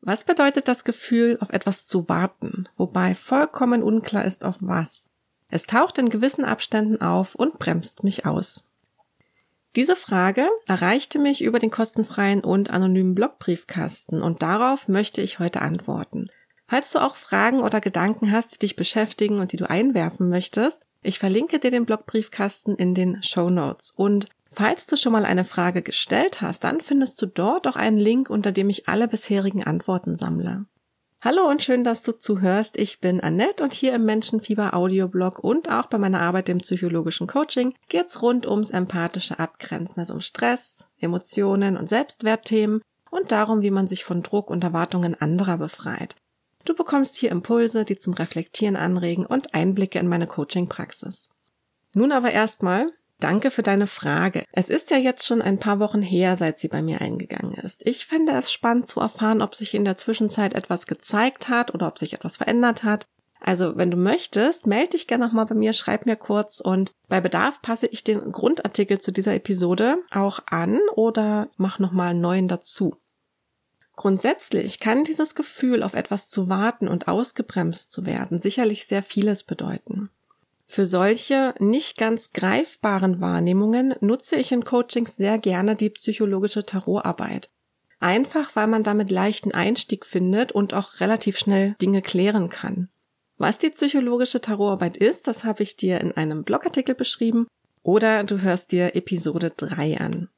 Was bedeutet das Gefühl, auf etwas zu warten, wobei vollkommen unklar ist, auf was? Es taucht in gewissen Abständen auf und bremst mich aus. Diese Frage erreichte mich über den kostenfreien und anonymen Blogbriefkasten und darauf möchte ich heute antworten. Falls du auch Fragen oder Gedanken hast, die dich beschäftigen und die du einwerfen möchtest, ich verlinke dir den Blogbriefkasten in den Show Notes. Und falls du schon mal eine Frage gestellt hast, dann findest du dort auch einen Link, unter dem ich alle bisherigen Antworten sammle. Hallo und schön, dass du zuhörst. Ich bin Annette und hier im Menschenfieber Audioblog und auch bei meiner Arbeit im psychologischen Coaching geht's rund ums empathische Abgrenzen, also um Stress, Emotionen und Selbstwertthemen und darum, wie man sich von Druck und Erwartungen anderer befreit. Du bekommst hier Impulse, die zum Reflektieren anregen und Einblicke in meine Coaching-Praxis. Nun aber erstmal, Danke für deine Frage. Es ist ja jetzt schon ein paar Wochen her, seit sie bei mir eingegangen ist. Ich fände es spannend zu erfahren, ob sich in der Zwischenzeit etwas gezeigt hat oder ob sich etwas verändert hat. Also, wenn du möchtest, melde dich gerne nochmal bei mir, schreib mir kurz und bei Bedarf passe ich den Grundartikel zu dieser Episode auch an oder mach nochmal einen neuen dazu. Grundsätzlich kann dieses Gefühl, auf etwas zu warten und ausgebremst zu werden, sicherlich sehr vieles bedeuten. Für solche nicht ganz greifbaren Wahrnehmungen nutze ich in Coachings sehr gerne die psychologische Tarotarbeit. Einfach weil man damit leichten Einstieg findet und auch relativ schnell Dinge klären kann. Was die psychologische Tarotarbeit ist, das habe ich dir in einem Blogartikel beschrieben oder du hörst dir Episode 3 an.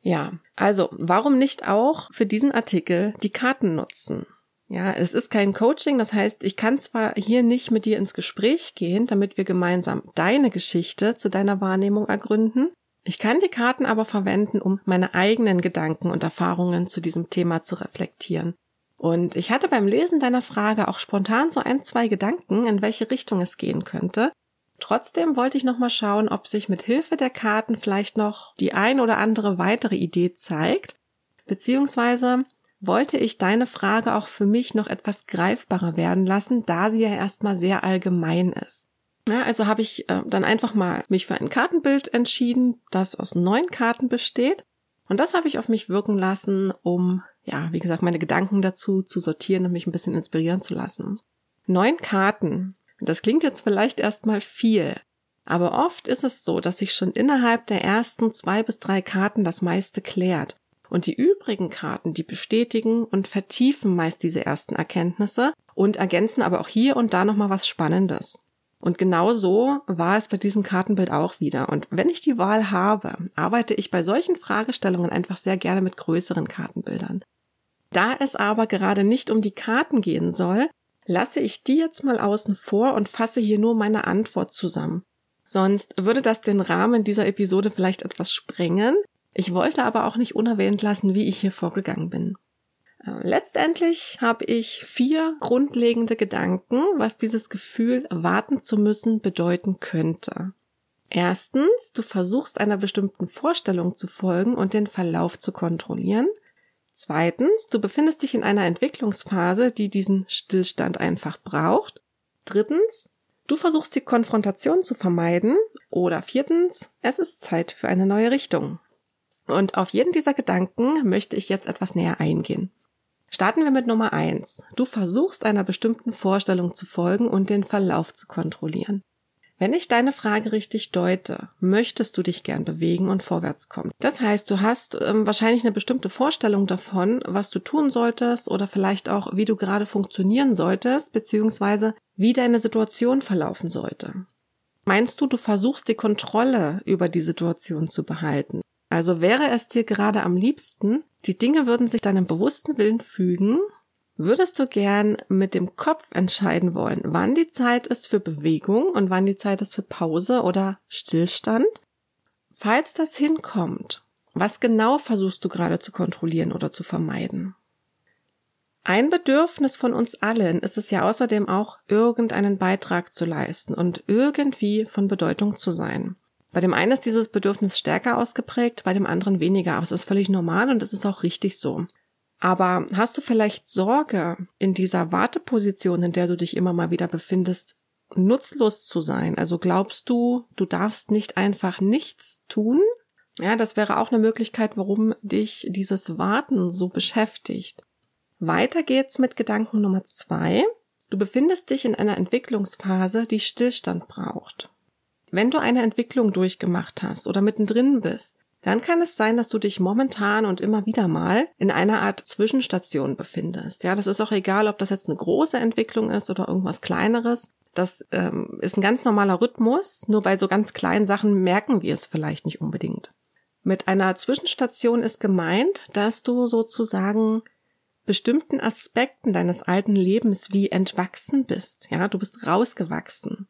Ja, also warum nicht auch für diesen Artikel die Karten nutzen? Ja, es ist kein Coaching, das heißt, ich kann zwar hier nicht mit dir ins Gespräch gehen, damit wir gemeinsam deine Geschichte zu deiner Wahrnehmung ergründen. Ich kann die Karten aber verwenden, um meine eigenen Gedanken und Erfahrungen zu diesem Thema zu reflektieren. Und ich hatte beim Lesen deiner Frage auch spontan so ein, zwei Gedanken, in welche Richtung es gehen könnte. Trotzdem wollte ich nochmal schauen, ob sich mit Hilfe der Karten vielleicht noch die ein oder andere weitere Idee zeigt, beziehungsweise wollte ich deine Frage auch für mich noch etwas greifbarer werden lassen, da sie ja erstmal sehr allgemein ist. Ja, also habe ich äh, dann einfach mal mich für ein Kartenbild entschieden, das aus neun Karten besteht. Und das habe ich auf mich wirken lassen, um, ja, wie gesagt, meine Gedanken dazu zu sortieren und mich ein bisschen inspirieren zu lassen. Neun Karten. Das klingt jetzt vielleicht erstmal viel. Aber oft ist es so, dass sich schon innerhalb der ersten zwei bis drei Karten das meiste klärt. Und die übrigen Karten, die bestätigen und vertiefen meist diese ersten Erkenntnisse und ergänzen aber auch hier und da nochmal was Spannendes. Und genau so war es bei diesem Kartenbild auch wieder. Und wenn ich die Wahl habe, arbeite ich bei solchen Fragestellungen einfach sehr gerne mit größeren Kartenbildern. Da es aber gerade nicht um die Karten gehen soll, lasse ich die jetzt mal außen vor und fasse hier nur meine Antwort zusammen. Sonst würde das den Rahmen dieser Episode vielleicht etwas sprengen. Ich wollte aber auch nicht unerwähnt lassen, wie ich hier vorgegangen bin. Äh, letztendlich habe ich vier grundlegende Gedanken, was dieses Gefühl, warten zu müssen, bedeuten könnte. Erstens, du versuchst einer bestimmten Vorstellung zu folgen und den Verlauf zu kontrollieren. Zweitens, du befindest dich in einer Entwicklungsphase, die diesen Stillstand einfach braucht. Drittens, du versuchst die Konfrontation zu vermeiden. Oder viertens, es ist Zeit für eine neue Richtung. Und auf jeden dieser Gedanken möchte ich jetzt etwas näher eingehen. Starten wir mit Nummer eins. Du versuchst einer bestimmten Vorstellung zu folgen und den Verlauf zu kontrollieren. Wenn ich deine Frage richtig deute, möchtest du dich gern bewegen und vorwärts kommen. Das heißt, du hast ähm, wahrscheinlich eine bestimmte Vorstellung davon, was du tun solltest oder vielleicht auch, wie du gerade funktionieren solltest, beziehungsweise wie deine Situation verlaufen sollte. Meinst du, du versuchst die Kontrolle über die Situation zu behalten? Also wäre es dir gerade am liebsten, die Dinge würden sich deinem bewussten Willen fügen, würdest du gern mit dem Kopf entscheiden wollen, wann die Zeit ist für Bewegung und wann die Zeit ist für Pause oder Stillstand? Falls das hinkommt, was genau versuchst du gerade zu kontrollieren oder zu vermeiden? Ein Bedürfnis von uns allen ist es ja außerdem auch, irgendeinen Beitrag zu leisten und irgendwie von Bedeutung zu sein. Bei dem einen ist dieses Bedürfnis stärker ausgeprägt, bei dem anderen weniger. Aber es ist völlig normal und es ist auch richtig so. Aber hast du vielleicht Sorge, in dieser Warteposition, in der du dich immer mal wieder befindest, nutzlos zu sein? Also glaubst du, du darfst nicht einfach nichts tun? Ja, das wäre auch eine Möglichkeit, warum dich dieses Warten so beschäftigt. Weiter geht's mit Gedanken Nummer zwei. Du befindest dich in einer Entwicklungsphase, die Stillstand braucht. Wenn du eine Entwicklung durchgemacht hast oder mittendrin bist, dann kann es sein, dass du dich momentan und immer wieder mal in einer Art Zwischenstation befindest. Ja, das ist auch egal, ob das jetzt eine große Entwicklung ist oder irgendwas kleineres. Das ähm, ist ein ganz normaler Rhythmus. Nur bei so ganz kleinen Sachen merken wir es vielleicht nicht unbedingt. Mit einer Zwischenstation ist gemeint, dass du sozusagen bestimmten Aspekten deines alten Lebens wie entwachsen bist. Ja, du bist rausgewachsen.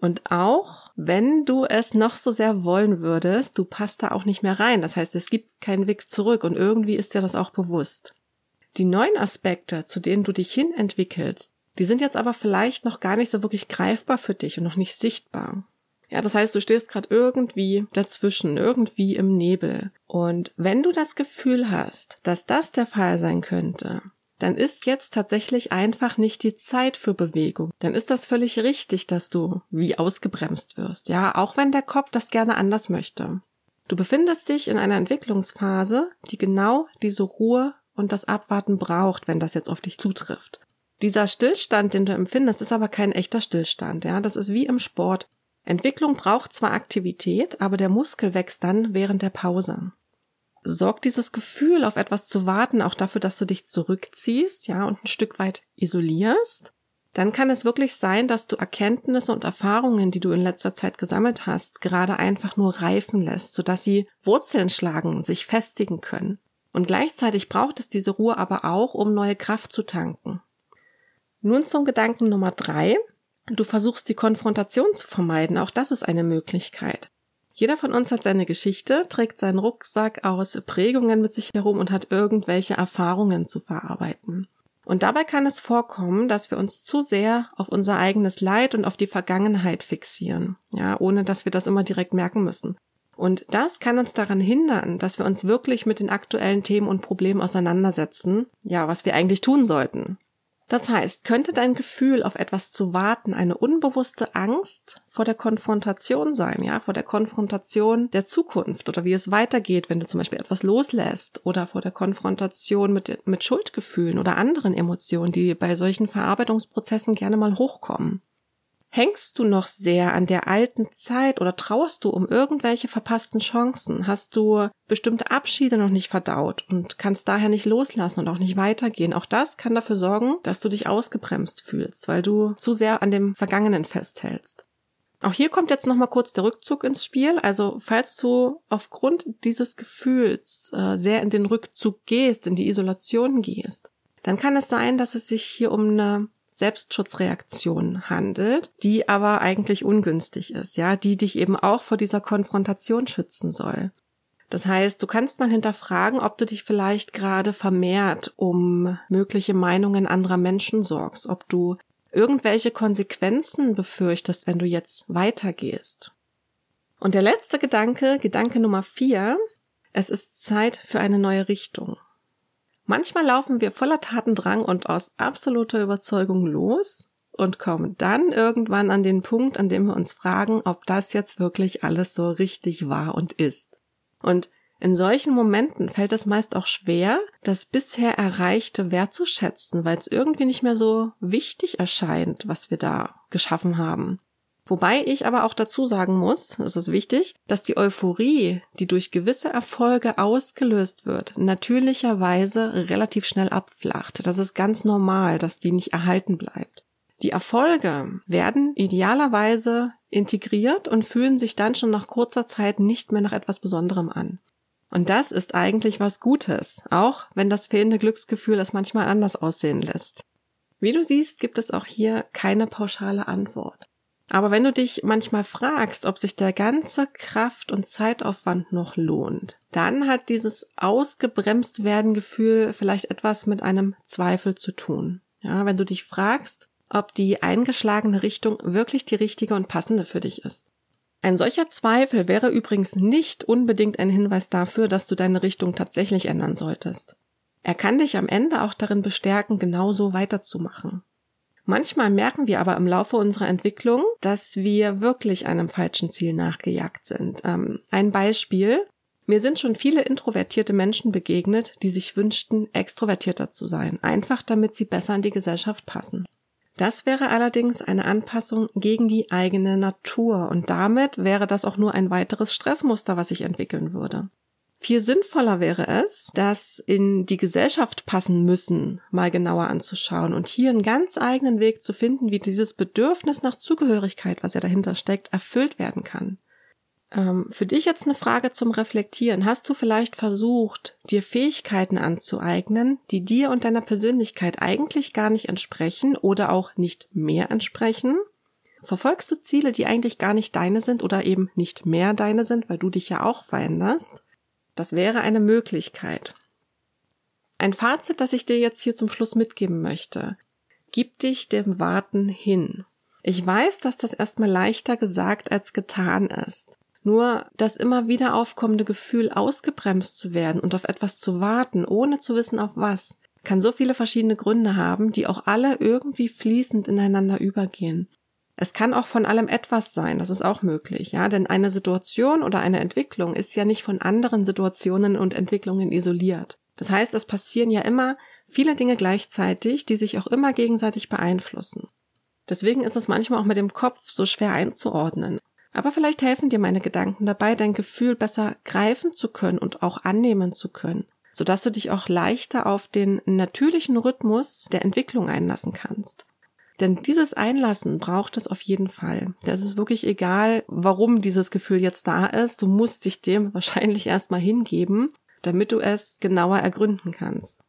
Und auch wenn du es noch so sehr wollen würdest, du passt da auch nicht mehr rein. Das heißt, es gibt keinen Weg zurück und irgendwie ist dir das auch bewusst. Die neuen Aspekte, zu denen du dich hin entwickelst, die sind jetzt aber vielleicht noch gar nicht so wirklich greifbar für dich und noch nicht sichtbar. Ja, das heißt, du stehst gerade irgendwie dazwischen, irgendwie im Nebel. Und wenn du das Gefühl hast, dass das der Fall sein könnte, dann ist jetzt tatsächlich einfach nicht die Zeit für Bewegung. Dann ist das völlig richtig, dass du wie ausgebremst wirst. Ja, auch wenn der Kopf das gerne anders möchte. Du befindest dich in einer Entwicklungsphase, die genau diese Ruhe und das Abwarten braucht, wenn das jetzt auf dich zutrifft. Dieser Stillstand, den du empfindest, ist aber kein echter Stillstand. Ja, das ist wie im Sport. Entwicklung braucht zwar Aktivität, aber der Muskel wächst dann während der Pause. Sorgt dieses Gefühl, auf etwas zu warten, auch dafür, dass du dich zurückziehst, ja, und ein Stück weit isolierst? Dann kann es wirklich sein, dass du Erkenntnisse und Erfahrungen, die du in letzter Zeit gesammelt hast, gerade einfach nur reifen lässt, sodass sie Wurzeln schlagen, sich festigen können. Und gleichzeitig braucht es diese Ruhe aber auch, um neue Kraft zu tanken. Nun zum Gedanken Nummer drei. Du versuchst die Konfrontation zu vermeiden. Auch das ist eine Möglichkeit. Jeder von uns hat seine Geschichte, trägt seinen Rucksack aus Prägungen mit sich herum und hat irgendwelche Erfahrungen zu verarbeiten. Und dabei kann es vorkommen, dass wir uns zu sehr auf unser eigenes Leid und auf die Vergangenheit fixieren, ja, ohne dass wir das immer direkt merken müssen. Und das kann uns daran hindern, dass wir uns wirklich mit den aktuellen Themen und Problemen auseinandersetzen, ja, was wir eigentlich tun sollten. Das heißt, könnte dein Gefühl, auf etwas zu warten, eine unbewusste Angst vor der Konfrontation sein, ja, vor der Konfrontation der Zukunft oder wie es weitergeht, wenn du zum Beispiel etwas loslässt oder vor der Konfrontation mit, mit Schuldgefühlen oder anderen Emotionen, die bei solchen Verarbeitungsprozessen gerne mal hochkommen. Hängst du noch sehr an der alten Zeit oder trauerst du um irgendwelche verpassten Chancen? Hast du bestimmte Abschiede noch nicht verdaut und kannst daher nicht loslassen und auch nicht weitergehen? Auch das kann dafür sorgen, dass du dich ausgebremst fühlst, weil du zu sehr an dem Vergangenen festhältst. Auch hier kommt jetzt nochmal kurz der Rückzug ins Spiel. Also falls du aufgrund dieses Gefühls äh, sehr in den Rückzug gehst, in die Isolation gehst, dann kann es sein, dass es sich hier um eine Selbstschutzreaktion handelt, die aber eigentlich ungünstig ist, ja, die dich eben auch vor dieser Konfrontation schützen soll. Das heißt, du kannst mal hinterfragen, ob du dich vielleicht gerade vermehrt um mögliche Meinungen anderer Menschen sorgst, ob du irgendwelche Konsequenzen befürchtest, wenn du jetzt weitergehst. Und der letzte Gedanke, Gedanke Nummer vier, es ist Zeit für eine neue Richtung. Manchmal laufen wir voller Tatendrang und aus absoluter Überzeugung los und kommen dann irgendwann an den Punkt, an dem wir uns fragen, ob das jetzt wirklich alles so richtig war und ist. Und in solchen Momenten fällt es meist auch schwer, das bisher Erreichte wertzuschätzen, weil es irgendwie nicht mehr so wichtig erscheint, was wir da geschaffen haben. Wobei ich aber auch dazu sagen muss, das ist wichtig, dass die Euphorie, die durch gewisse Erfolge ausgelöst wird, natürlicherweise relativ schnell abflacht. Das ist ganz normal, dass die nicht erhalten bleibt. Die Erfolge werden idealerweise integriert und fühlen sich dann schon nach kurzer Zeit nicht mehr nach etwas Besonderem an. Und das ist eigentlich was Gutes, auch wenn das fehlende Glücksgefühl es manchmal anders aussehen lässt. Wie du siehst, gibt es auch hier keine pauschale Antwort. Aber wenn du dich manchmal fragst, ob sich der ganze Kraft- und Zeitaufwand noch lohnt, dann hat dieses ausgebremst werden Gefühl vielleicht etwas mit einem Zweifel zu tun. Ja, wenn du dich fragst, ob die eingeschlagene Richtung wirklich die richtige und passende für dich ist. Ein solcher Zweifel wäre übrigens nicht unbedingt ein Hinweis dafür, dass du deine Richtung tatsächlich ändern solltest. Er kann dich am Ende auch darin bestärken, genauso weiterzumachen. Manchmal merken wir aber im Laufe unserer Entwicklung, dass wir wirklich einem falschen Ziel nachgejagt sind. Ähm, ein Beispiel. Mir sind schon viele introvertierte Menschen begegnet, die sich wünschten, extrovertierter zu sein, einfach damit sie besser in die Gesellschaft passen. Das wäre allerdings eine Anpassung gegen die eigene Natur und damit wäre das auch nur ein weiteres Stressmuster, was sich entwickeln würde. Viel sinnvoller wäre es, das in die Gesellschaft passen müssen mal genauer anzuschauen und hier einen ganz eigenen Weg zu finden, wie dieses Bedürfnis nach Zugehörigkeit, was ja dahinter steckt, erfüllt werden kann. Ähm, für dich jetzt eine Frage zum Reflektieren. Hast du vielleicht versucht, dir Fähigkeiten anzueignen, die dir und deiner Persönlichkeit eigentlich gar nicht entsprechen oder auch nicht mehr entsprechen? Verfolgst du Ziele, die eigentlich gar nicht deine sind oder eben nicht mehr deine sind, weil du dich ja auch veränderst? Das wäre eine Möglichkeit. Ein Fazit, das ich dir jetzt hier zum Schluss mitgeben möchte. Gib dich dem Warten hin. Ich weiß, dass das erstmal leichter gesagt als getan ist. Nur das immer wieder aufkommende Gefühl, ausgebremst zu werden und auf etwas zu warten, ohne zu wissen auf was, kann so viele verschiedene Gründe haben, die auch alle irgendwie fließend ineinander übergehen. Es kann auch von allem etwas sein, das ist auch möglich, ja, denn eine Situation oder eine Entwicklung ist ja nicht von anderen Situationen und Entwicklungen isoliert. Das heißt, es passieren ja immer viele Dinge gleichzeitig, die sich auch immer gegenseitig beeinflussen. Deswegen ist es manchmal auch mit dem Kopf so schwer einzuordnen. Aber vielleicht helfen dir meine Gedanken dabei, dein Gefühl besser greifen zu können und auch annehmen zu können, sodass du dich auch leichter auf den natürlichen Rhythmus der Entwicklung einlassen kannst. Denn dieses Einlassen braucht es auf jeden Fall. Das ist wirklich egal, warum dieses Gefühl jetzt da ist. Du musst dich dem wahrscheinlich erstmal hingeben, damit du es genauer ergründen kannst.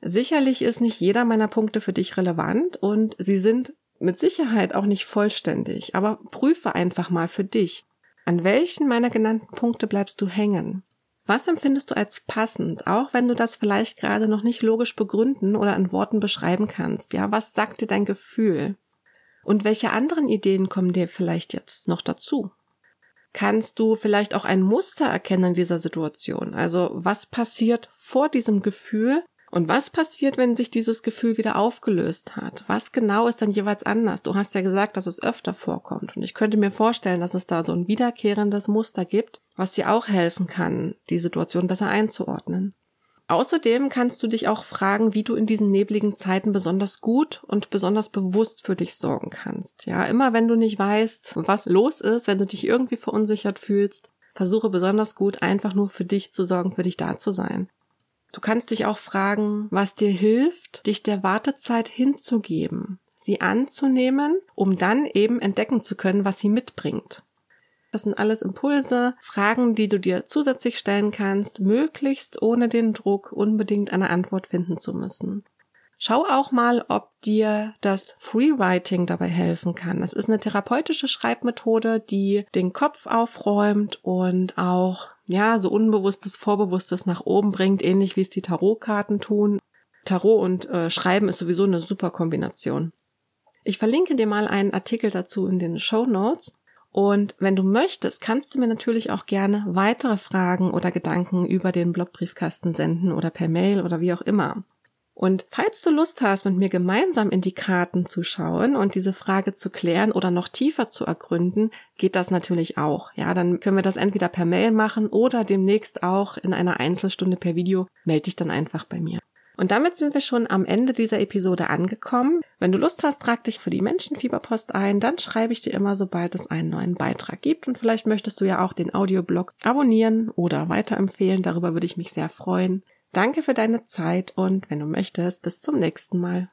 Sicherlich ist nicht jeder meiner Punkte für dich relevant und sie sind mit Sicherheit auch nicht vollständig, aber prüfe einfach mal für dich. An welchen meiner genannten Punkte bleibst du hängen? Was empfindest du als passend, auch wenn du das vielleicht gerade noch nicht logisch begründen oder in Worten beschreiben kannst? Ja, was sagt dir dein Gefühl? Und welche anderen Ideen kommen dir vielleicht jetzt noch dazu? Kannst du vielleicht auch ein Muster erkennen in dieser Situation? Also was passiert vor diesem Gefühl und was passiert, wenn sich dieses Gefühl wieder aufgelöst hat? Was genau ist dann jeweils anders? Du hast ja gesagt, dass es öfter vorkommt. Und ich könnte mir vorstellen, dass es da so ein wiederkehrendes Muster gibt, was dir auch helfen kann, die Situation besser einzuordnen. Außerdem kannst du dich auch fragen, wie du in diesen nebligen Zeiten besonders gut und besonders bewusst für dich sorgen kannst. Ja, immer wenn du nicht weißt, was los ist, wenn du dich irgendwie verunsichert fühlst, versuche besonders gut einfach nur für dich zu sorgen, für dich da zu sein. Du kannst dich auch fragen, was dir hilft, dich der Wartezeit hinzugeben, sie anzunehmen, um dann eben entdecken zu können, was sie mitbringt. Das sind alles Impulse, Fragen, die du dir zusätzlich stellen kannst, möglichst ohne den Druck unbedingt eine Antwort finden zu müssen. Schau auch mal, ob dir das Freewriting dabei helfen kann. Das ist eine therapeutische Schreibmethode, die den Kopf aufräumt und auch, ja, so unbewusstes, vorbewusstes nach oben bringt, ähnlich wie es die Tarotkarten tun. Tarot und äh, Schreiben ist sowieso eine super Kombination. Ich verlinke dir mal einen Artikel dazu in den Show Notes. Und wenn du möchtest, kannst du mir natürlich auch gerne weitere Fragen oder Gedanken über den Blogbriefkasten senden oder per Mail oder wie auch immer. Und falls du Lust hast, mit mir gemeinsam in die Karten zu schauen und diese Frage zu klären oder noch tiefer zu ergründen, geht das natürlich auch. Ja, dann können wir das entweder per Mail machen oder demnächst auch in einer Einzelstunde per Video. Melde dich dann einfach bei mir. Und damit sind wir schon am Ende dieser Episode angekommen. Wenn du Lust hast, trag dich für die Menschenfieberpost ein, dann schreibe ich dir immer, sobald es einen neuen Beitrag gibt. Und vielleicht möchtest du ja auch den Audioblog abonnieren oder weiterempfehlen. Darüber würde ich mich sehr freuen. Danke für deine Zeit und wenn du möchtest, bis zum nächsten Mal.